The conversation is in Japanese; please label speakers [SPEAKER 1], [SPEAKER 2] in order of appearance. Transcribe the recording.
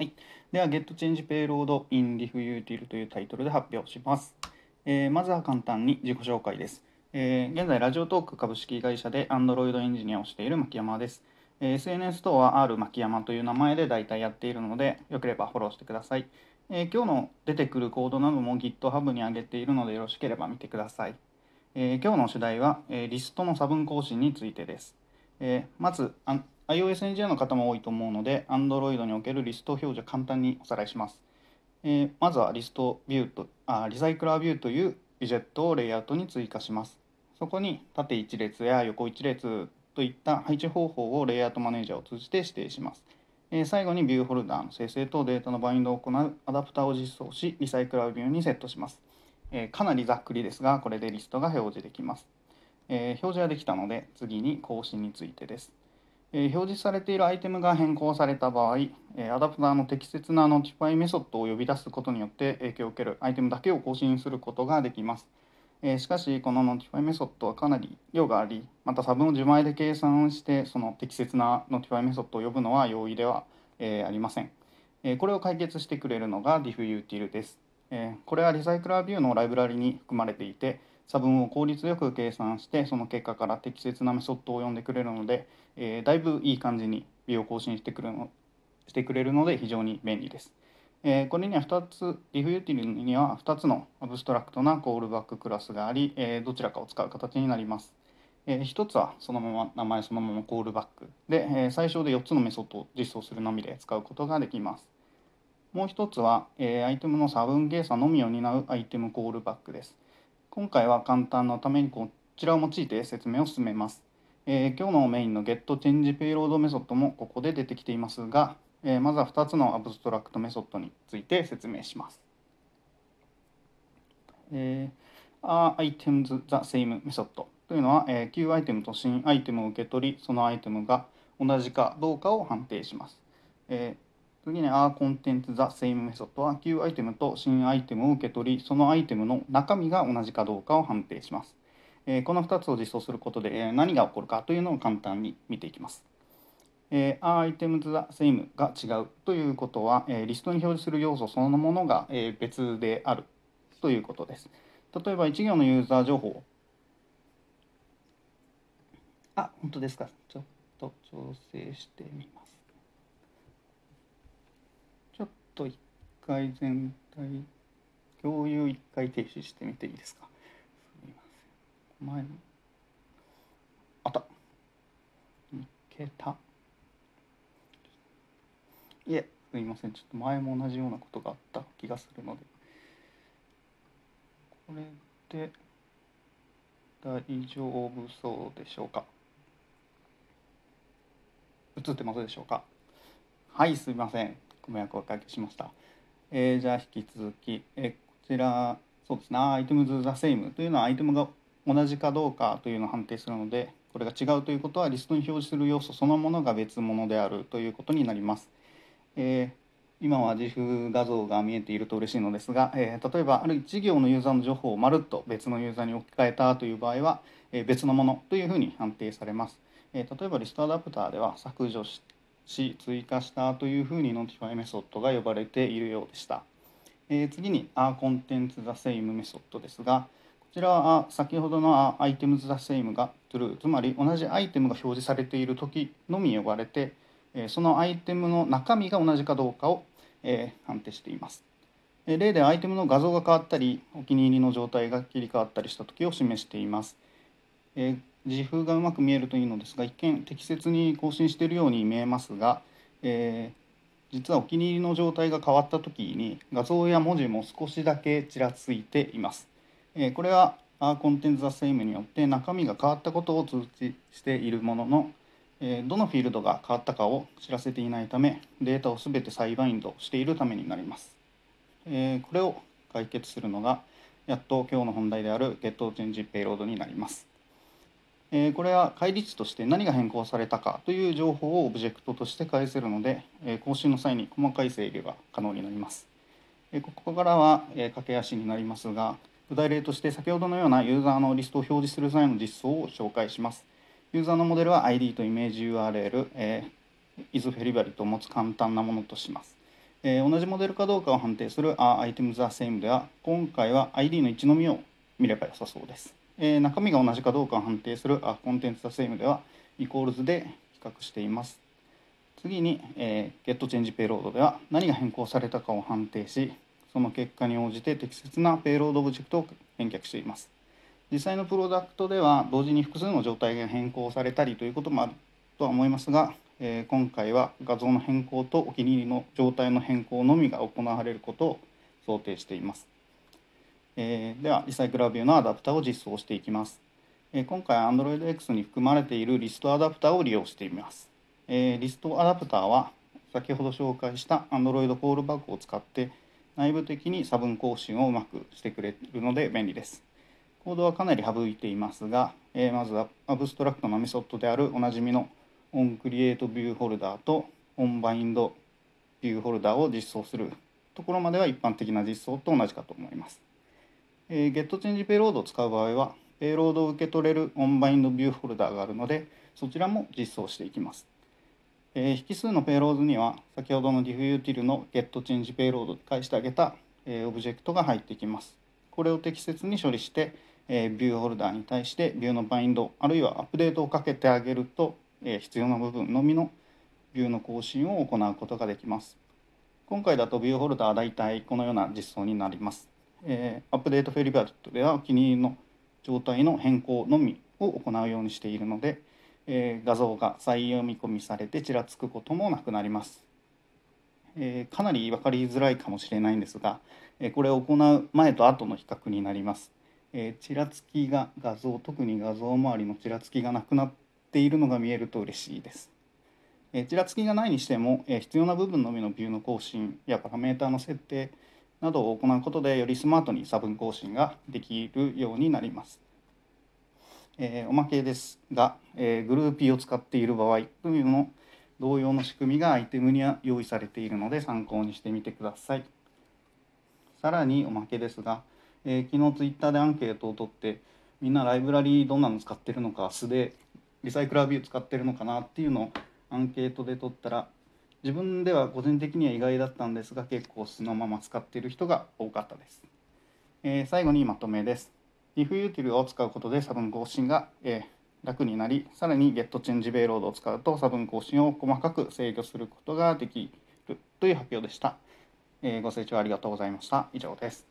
[SPEAKER 1] はい、では Get Change Payload in DiffUtil というタイトルで発表します。えーまずは簡単に自己紹介です。えー現在、ラジオトーク株式会社で Android エンジニアをしている牧山です。え SNS 等は R 牧山という名前で大体やっているので、よければフォローしてください。えー今日の出てくるコードなども GitHub に上げているのでよろしければ見てください。えー今日の主題は、えーリストの差分更新についてです。えまず iOS エンジニアの方も多いと思うので Android におけるリスト表示を簡単におさらいします。えーまずは ListView とあ RecyclerView というウィジェットをレイアウトに追加します。そこに縦一列や横一列といった配置方法を LayoutManager を通じて指定します。え最後に ViewHolder の生成とデータのバインドを行うアダプターを実装し RecyclerView にセットします。えかなりざっくりですがこれでリストが表示できます。え表示はできたので次に更新についてです。え表示されているアイテムが変更された場合、えアダプターの適切な notify メソッドを呼び出すことによって影響を受けるアイテムだけを更新することができます。えしかし、この notify メソッドはかなり量があり、また差分を自前で計算して、その適切な notify メソッドを呼ぶのは容易では、えありません。えこれを解決してくれるのが DiffUtil です。えこれはリサイクラービューのライブラリに含まれていて、差分を効率よく計算して、その結果から適切なメソッドを呼んでくれるので、えーだいぶいい感じにビューを更新してくるのしてくれるので非常に便利です。えーこれには2つ、diffutil には2つのアブストラクトなコールバッククラスがあり、えーどちらかを使う形になります。えー一つはそのまま名前そのままコールバックで、えー最小で4つのメソッドを実装するのみで使うことができます。もう一つは、えーアイテムの差分計算のみを担う ItemCallback です。今回は簡単のためにこちらを用いて説明を進めます。えー今日のメインの Get Change Payload メソッドもここで出てきていますが、えーまずは2つの abstract メソッドについて説明します。えー、are items the same メソッドというのは、えー旧アイテムと新アイテムを受け取り、そのアイテムが同じかどうかを判定します。えー次に are content the same メソッドは旧アイテムと新アイテムを受け取り、そのアイテムの中身が同じかどうかを判定します。えーこの2つを実装することで、えー何が起こるかというのを簡単に見ていきます。えー、are items the same が違うということは、えーリストに表示する要素そのものが、えー別であるということです。例えば1行のユーザー情報あ、本当ですか。ちょっと調整してみます。ちょっと一回全体、共有一回停止してみていいですか？すみません。前の。あった。いけた。いえ、すみません。ちょっと前も同じようなことがあった気がするので。これで大丈夫そうでしょうか？映ってますでしょうか？はい、すみません。ご迷惑をおかけしました。えーじゃあ引き続き、えーこちら、そうですね、アイテムズ・ザ・セイムというのはアイテムが同じかどうかというのを判定するので、これが違うということはリストに表示する要素そのものが別物であるということになります。えー今は GIF 画像が見えていると嬉しいのですが、えー例えばある1行のユーザーの情報をまるっと別のユーザーに置き換えたという場合は、えー別のものというふうに判定されます。え例えば ListAdapter では削除しし追加したというふうに notify メソッドが呼ばれているようでした。えー次に are contents the same メソッドですがこちらは先ほどの are items the same が true つまり同じアイテムが表示されている時のみ呼ばれてそのアイテムの中身が同じかどうかを、判定しています。例でアイテムの画像が変わったりお気に入りの状態が切り替わったりした時を示しています。えー自風がうまく見えるといいのですが一見適切に更新しているように見えますが、えー実はお気に入りの状態が変わった時に画像や文字も少しだけちらついています。えーこれは Are Content the Same によって中身が変わったことを通知しているものの、えーどのフィールドが変わったかを知らせていないためデータを全て再バインドしているためになります。えーこれを解決するのがやっと今日の本題である Get Change Payload になります。えこれは返り値として何が変更されたかという情報をオブジェクトとして返せるので、え更新の際に細かい制御が可能になります。えここからは、え駆け足になりますが具体例として先ほどのようなユーザーのリストを表示する際の実装を紹介します。ユーザーのモデルは ID とイメージ URL、えー、is フェリバリと持つ簡単なものとします。えー同じモデルかどうかを判定する Are Items the Same では今回は ID の1のみを見れば良さそうです、えー中身が同じかどうかを判定する Are Contents the Same では equals で比較しています。次に、えー、Get Change Payload では何が変更されたかを判定しその結果に応じて適切な payload オブジェクトを返却しています。実際のプロダクトでは同時に複数の状態が変更されたりということもあるとは思いますが、えー今回は画像の変更とお気に入りの状態の変更のみが行われることを想定しています、えーではリサイクラビューのアダプタを実装していきます、えー今回 Android X に含まれているリストアダプターを利用しています、えーリストアダプターは先ほど紹介した Android コールバックを使って内部的に差分更新をうまくしてくれるので便利です。コードはかなり省いていますが、えーまずはアブストラクトのメソッドであるおなじみの onCreateViewHolder と onBindViewHolder を実装するところまでは一般的な実装と同じかと思います。えー、GetChangePayload を使う場合は、ペイロードを受け取れる onBindViewHolder があるので、そちらも実装していきます。えー引数の payload には先ほどの DiffUtil の getChangePayload で返してあげた、えーオブジェクトが入ってきます。これを適切に処理して、えー、 ViewHolder に対してビューのバインドあるいはアップデートをかけてあげると、えー必要な部分のみのビューの更新を行うことができます。今回だと ViewHolder は大体このような実装になります。えー updateFavorite ではお気に入りの状態の変更のみを行うようにしているので、えー画像が再読み込みされてちらつくこともなくなります。えーかなり分かりづらいかもしれないんですが、えこれを行う前と後の比較になります。えちらつきが画像特に画像周りのちらつきがなくなっているのが見えると嬉しいです。えちらつきがないにしても、え必要な部分のみのビューの更新やパラメータの設定などを行うことでよりスマートに差分更新ができるようになります。えーおまけですが、えーグルーピーを使っている場合というの同様の仕組みがアイテムには用意されているので参考にしてみてください。さらにおまけですが、えー昨日ツイッターでアンケートを取ってみんなライブラリーどんなの使ってるのか素でリサイクラービュー使ってるのかなっていうのをアンケートで取ったら自分では個人的には意外だったんですが結構そのまま使っている人が多かったです。えー最後にまとめです。IfUtil を使うことで差分更新が、えー楽になり、さらに getChangePayload を使うと差分更新を細かく制御することができるという発表でした。えーご清聴ありがとうございました。以上です。